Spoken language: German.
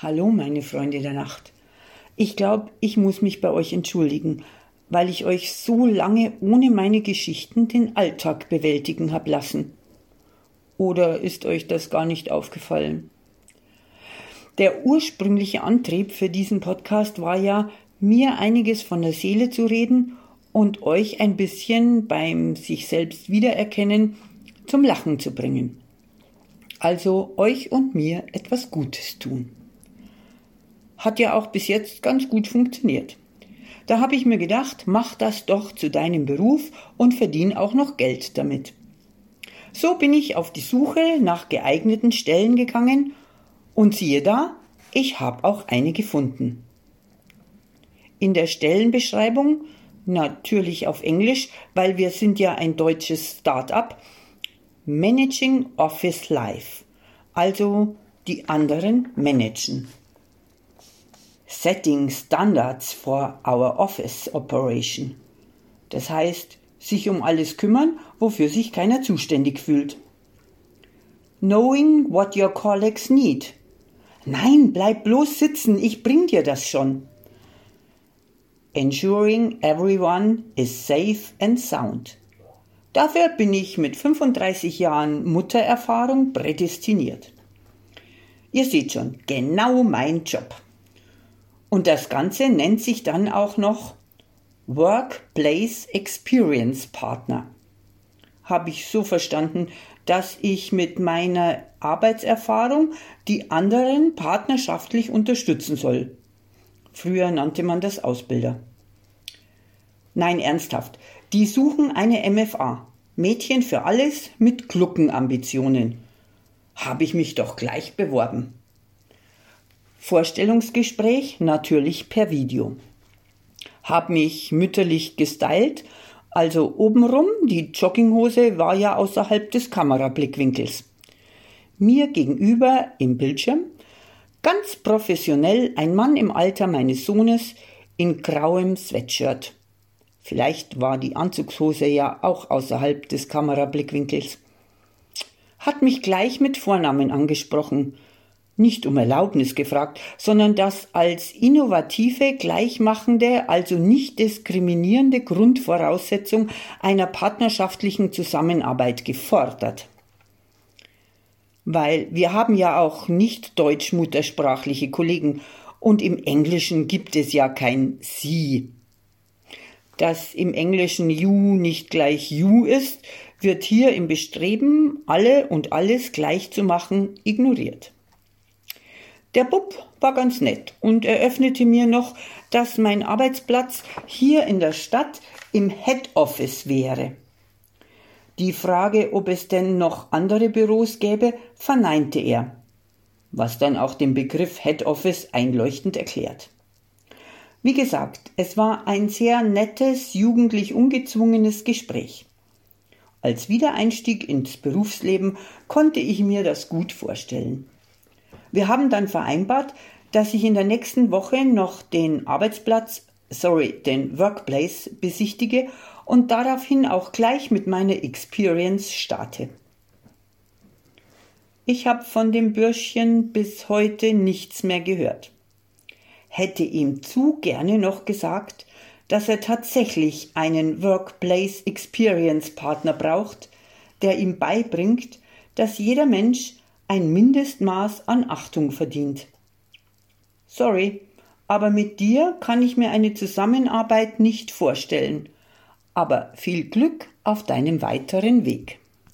Hallo, meine Freunde der Nacht. Ich glaube, ich muss mich bei euch entschuldigen, weil ich euch so lange ohne meine Geschichten den Alltag bewältigen hab lassen. Oder ist euch das gar nicht aufgefallen? Der ursprüngliche Antrieb für diesen Podcast war ja, mir einiges von der Seele zu reden und euch ein bisschen beim sich selbst wiedererkennen zum Lachen zu bringen. Also euch und mir etwas Gutes tun hat ja auch bis jetzt ganz gut funktioniert. Da habe ich mir gedacht, mach das doch zu deinem Beruf und verdien auch noch Geld damit. So bin ich auf die Suche nach geeigneten Stellen gegangen und siehe da, ich habe auch eine gefunden. In der Stellenbeschreibung, natürlich auf Englisch, weil wir sind ja ein deutsches Start-up, Managing Office Life, also die anderen managen setting standards for our office operation. Das heißt, sich um alles kümmern, wofür sich keiner zuständig fühlt. Knowing what your colleagues need. Nein, bleib bloß sitzen, ich bring dir das schon. Ensuring everyone is safe and sound. Dafür bin ich mit 35 Jahren Muttererfahrung prädestiniert. Ihr seht schon, genau mein Job. Und das Ganze nennt sich dann auch noch Workplace Experience Partner. Habe ich so verstanden, dass ich mit meiner Arbeitserfahrung die anderen partnerschaftlich unterstützen soll. Früher nannte man das Ausbilder. Nein, ernsthaft. Die suchen eine MFA. Mädchen für alles mit Gluckenambitionen. Habe ich mich doch gleich beworben. Vorstellungsgespräch natürlich per Video. Hab mich mütterlich gestylt, also obenrum, die Jogginghose war ja außerhalb des Kamerablickwinkels. Mir gegenüber im Bildschirm ganz professionell ein Mann im Alter meines Sohnes in grauem Sweatshirt. Vielleicht war die Anzugshose ja auch außerhalb des Kamerablickwinkels. Hat mich gleich mit Vornamen angesprochen nicht um Erlaubnis gefragt, sondern das als innovative, gleichmachende, also nicht diskriminierende Grundvoraussetzung einer partnerschaftlichen Zusammenarbeit gefordert. Weil wir haben ja auch nicht deutsch-muttersprachliche Kollegen und im Englischen gibt es ja kein Sie. Dass im Englischen you nicht gleich you ist, wird hier im Bestreben, alle und alles gleich zu machen, ignoriert. Der Bub war ganz nett und eröffnete mir noch, dass mein Arbeitsplatz hier in der Stadt im Head Office wäre. Die Frage, ob es denn noch andere Büros gäbe, verneinte er, was dann auch den Begriff Head Office einleuchtend erklärt. Wie gesagt, es war ein sehr nettes, jugendlich ungezwungenes Gespräch. Als Wiedereinstieg ins Berufsleben konnte ich mir das gut vorstellen. Wir haben dann vereinbart, dass ich in der nächsten Woche noch den Arbeitsplatz, sorry, den Workplace besichtige und daraufhin auch gleich mit meiner Experience starte. Ich habe von dem Bürschchen bis heute nichts mehr gehört. Hätte ihm zu gerne noch gesagt, dass er tatsächlich einen Workplace Experience Partner braucht, der ihm beibringt, dass jeder Mensch ein Mindestmaß an Achtung verdient. Sorry, aber mit dir kann ich mir eine Zusammenarbeit nicht vorstellen. Aber viel Glück auf deinem weiteren Weg.